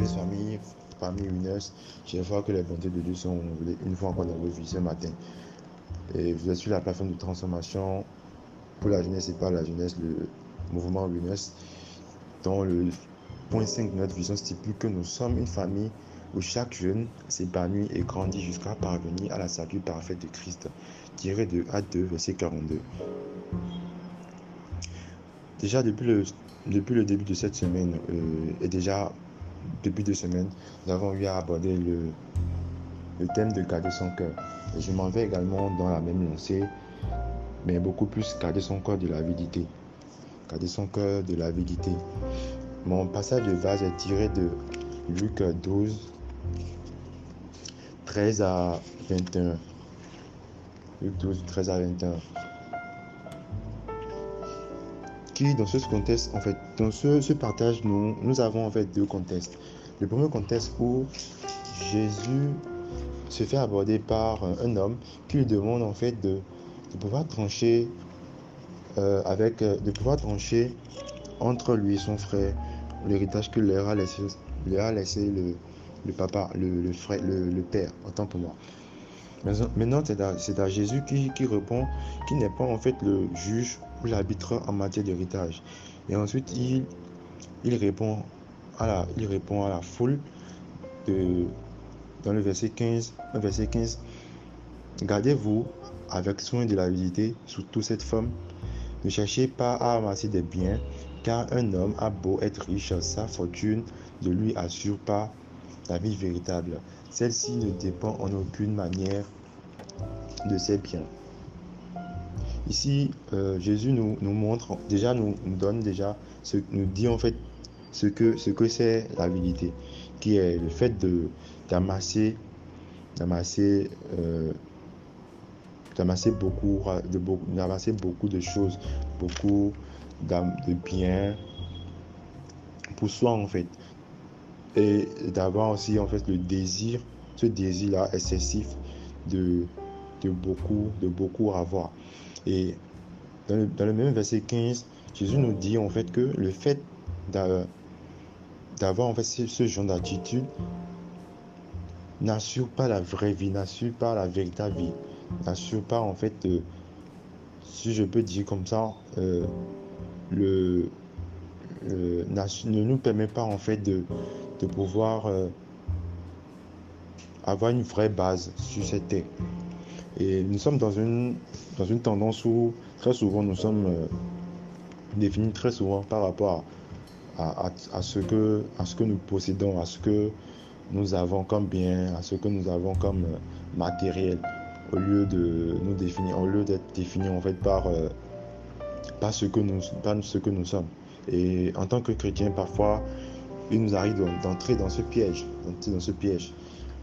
bienheureuse famille, famille Unes. J'espère que les bontés de Dieu sont une fois encore dans vos vies ce matin. Et vous êtes sur la plateforme de transformation pour la jeunesse et par la jeunesse, le mouvement Unes, dont le point 5 de notre vision stipule que nous sommes une famille où chaque jeune s'épanouit et grandit jusqu'à parvenir à la salut parfaite de Christ. Tiré de A2, verset 42. Déjà depuis le, depuis le début de cette semaine, euh, et déjà depuis deux semaines, nous avons eu à aborder le, thème de garder son cœur. Je m'en vais également dans la même lancée, mais beaucoup plus garder son cœur de l'avidité. Garder son cœur de l'avidité. Mon passage de base est tiré de Luc 12, 13 à 21. Luc 12, 13 à 21 dans ce contexte, en fait, dans ce, partage, nous, nous avons en fait deux contextes. Le premier contexte où Jésus se fait aborder par un homme qui lui demande en fait de, pouvoir trancher euh, avec, euh, de pouvoir trancher entre lui et son frère l'héritage que leur a laissé, leur a laissé le, le papa, le, frère, le, père, autant pour moi. Maintenant, c'est à, Jésus qui, qui répond, qui n'est pas en fait le juge l'arbitre en matière d'héritage. Et ensuite, il, il, répond à la, il répond à la foule de, dans le verset 15. Le verset 15 Gardez-vous avec soin de la vérité, surtout cette femme. Ne cherchez pas à amasser des biens, car un homme a beau être riche, sa fortune ne lui assure pas la vie véritable. Celle-ci ne dépend en aucune manière de ses biens. Ici, euh, Jésus nous, montre, déjà nous, donne déjà, ce, nous dit en fait ce que ce que c'est la vérité, qui est le fait de d'amasser, d'amasser, euh, d'amasser beaucoup, de d'amasser beaucoup de choses, beaucoup de biens pour soi en fait, et d'avoir aussi en fait le désir, ce désir-là excessif de de beaucoup, de beaucoup avoir. Et dans le, même verset 15, Jésus nous dit en fait que le fait d'avoir en fait ce, genre d'attitude n'assure pas la vraie vie, n'assure pas la véritable vie, n'assure pas en fait, si je peux dire comme ça, euh, le, ne nous permet pas en fait de, de pouvoir euh, avoir une vraie base sur cette terre. Et nous sommes dans une, dans une tendance où très souvent nous sommes euh, définis très souvent par rapport à, à, ce que, à ce que nous possédons, à ce que nous avons comme bien, à ce que nous avons comme euh, matériel, au lieu de nous définir, au lieu d'être définis en fait par, euh, par, ce que nous, par ce que nous sommes. Et en tant que chrétien, parfois, il nous arrive d'entrer dans ce piège, dans ce piège,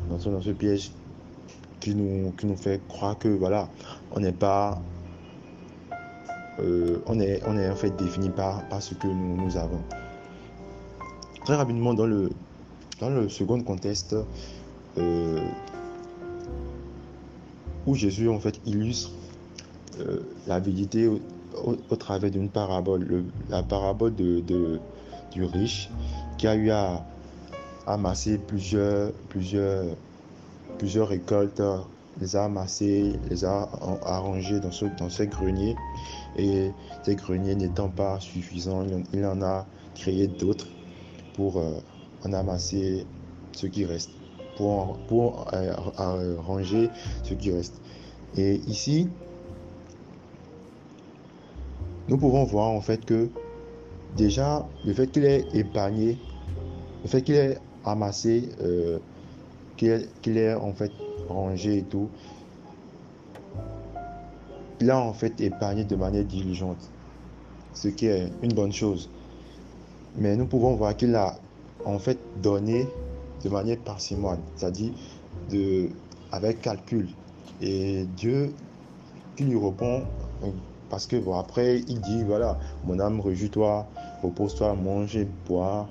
dans ce piège qui nous, qui nous fait croire que voilà, on n'est pas. Euh, on, est, on est en fait défini par, par ce que nous, avons. Très rapidement, dans le, dans le second contexte, euh, où Jésus en fait illustre euh, la vérité au, travers d'une parabole, la parabole de, du riche qui a eu à amasser plusieurs, plusieurs plusieurs récoltes, les a amassées, les a arrangées dans ce, dans greniers. Et ces greniers n'étant pas suffisants, il en a créé d'autres pour euh, en amasser ce qui reste, pour, pour euh, ce qui reste. Et ici, nous pouvons voir en fait que déjà le fait qu'il ait épargné, le fait qu'il ait amassé euh, qu'il est en fait rangé et tout, il a en fait épargné de manière diligente, ce qui est une bonne chose. Mais nous pouvons voir qu'il a en fait donné de manière parcimoine, c'est-à-dire avec calcul. Et Dieu qui lui répond, parce que bon, après il dit voilà, mon âme rejouis-toi, repose-toi, mange bois,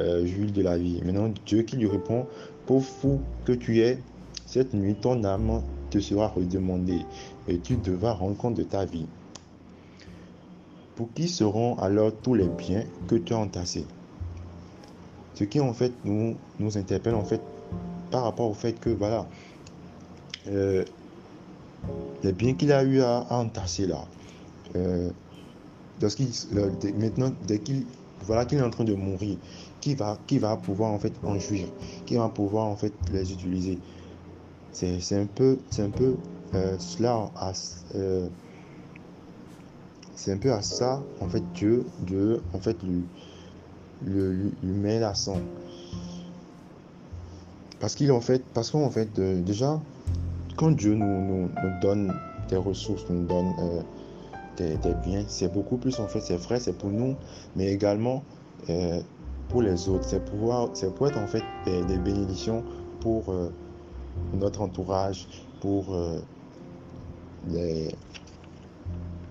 euh, jouis de la vie. Maintenant Dieu qui lui répond, Pauvre fou que tu es, cette nuit ton âme te sera redemandée et tu devras rendre compte de ta vie. Pour qui seront alors tous les biens que tu as entassés? Ce qui en fait nous, nous interpelle en fait par rapport au fait que voilà, euh, les biens qu'il a eu à, entasser là, euh, maintenant dès qu'il voilà qu'il est en train de mourir, qui va, qui va pouvoir en fait en jouir, qui va pouvoir en fait les utiliser. C'est un peu, c'est un peu euh, cela, euh, c'est un peu à ça en fait Dieu, Dieu en fait lui, lui, met l'accent. Parce qu'il en fait, parce qu'en fait euh, déjà quand Dieu nous, nous, nous, donne des ressources, nous donne des, des, biens, c'est beaucoup plus en fait, c'est vrai, c'est pour nous, mais également pour les autres. C'est pour être en fait des, bénédictions pour euh, notre entourage, pour euh,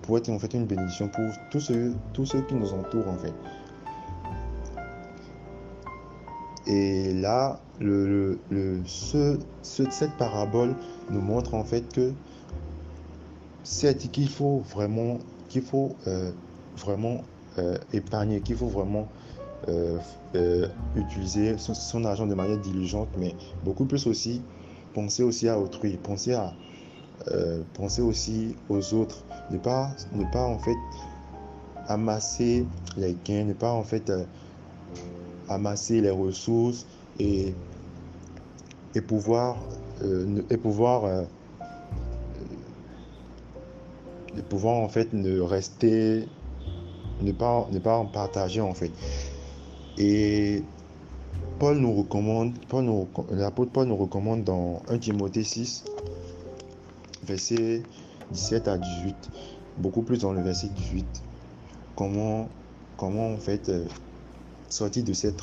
pour être en fait une bénédiction pour tous ceux, tous ceux qui nous entourent en fait. Et là, le, le, ce, cette parabole nous montre en fait que c'est qu'il faut vraiment, qu'il faut euh, vraiment épargner, qu'il faut vraiment utiliser son, argent de manière diligente, mais beaucoup plus aussi penser aussi à autrui, penser à euh, penser aussi aux autres, ne pas ne pas en fait amasser les gains, ne pas en fait amasser les ressources et et pouvoir et pouvoir et pouvoir en fait ne rester ne pas ne pas en partager en fait et Paul nous recommande, l'apôtre Paul nous recommande dans 1 Timothée 6, verset 17 à 18, beaucoup plus dans le verset 18, comment, comment en fait euh, sortir de cette,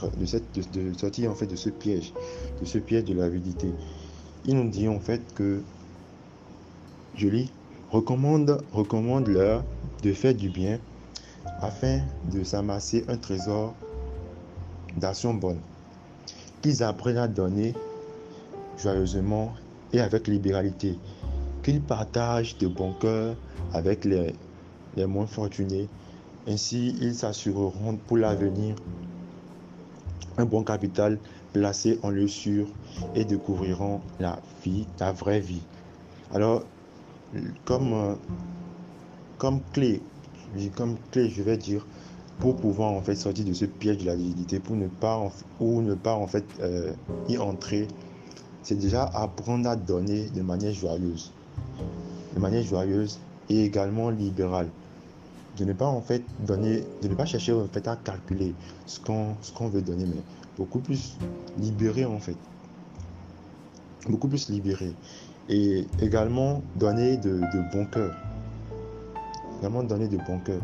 sortir en fait de ce piège, de ce piège de l'avidité. Il nous dit en fait que, je lis, recommande, recommande leur de faire du bien afin de s'amasser un trésor d'action bonne, qu'ils apprennent à donner joyeusement et avec libéralité, qu'ils partagent de bon cœur avec les, les moins fortunés. Ainsi, ils s'assureront pour l'avenir un bon capital placé en lieu sûr et découvriront la vie, la vraie vie. Alors, comme, euh, comme clé, comme clé, je vais dire, pour pouvoir en fait sortir de ce piège de la rigidité, pour ne pas ou ne pas en fait euh, y entrer, c'est déjà apprendre à donner de manière joyeuse, de manière joyeuse et également libérale. De ne pas en fait donner, de ne pas chercher en fait à calculer ce qu'on ce qu'on veut donner, mais beaucoup plus libéré en fait, beaucoup plus libéré et également donner de, de bon cœur, également donner de bon cœur.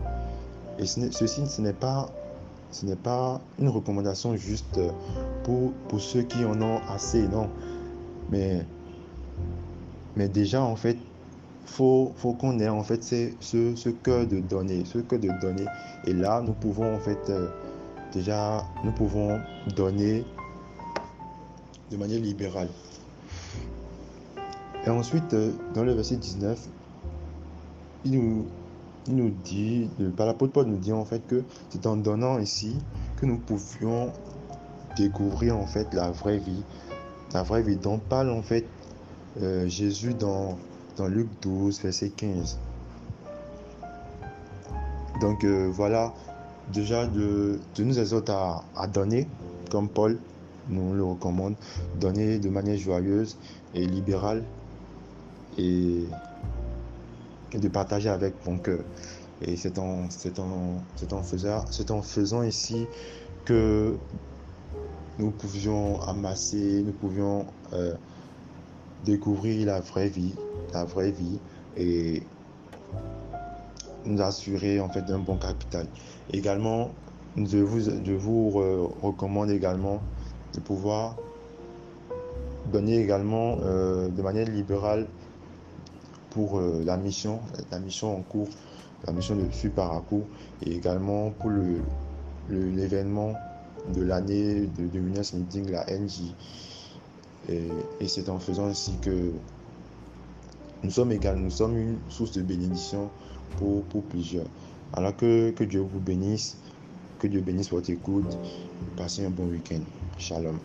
Et ceci, ce n'est pas, ce n'est pas une recommandation juste pour, pour ceux qui en ont assez, non. Mais, mais déjà, en fait, faut, faut qu'on ait en fait ce, ce, cœur de donner, ce cœur de donner. Et là, nous pouvons en fait euh, déjà, nous pouvons donner de manière libérale. Et ensuite, euh, dans le verset 19, il nous, nous dit, par l'apôtre Paul nous dit en fait que c'est en donnant ici que nous pouvions découvrir en fait la vraie vie, la vraie vie dont parle en fait euh, Jésus dans, dans Luc 12, verset 15. Donc euh, voilà, déjà de, de nous exhorter à, à, donner, comme Paul nous le recommande, donner de manière joyeuse et libérale et de partager avec mon cœur. Et c'est en, en, en, faisant, en faisant ici que nous pouvions amasser, nous pouvions euh, découvrir la vraie vie, la vraie vie et nous assurer en fait d'un bon capital. Également, je vous, vous recommande également de pouvoir donner également euh, de manière libérale pour euh, la mission, la mission en cours, la mission de à cours, et également pour le, l'événement de l'année de, de Meeting, la NJ. Et, et c'est en faisant ainsi que nous sommes également, nous sommes une source de bénédiction pour, pour plusieurs. Alors que, que Dieu vous bénisse Que Dieu bénisse votre écoute. Passez un bon week-end. Shalom.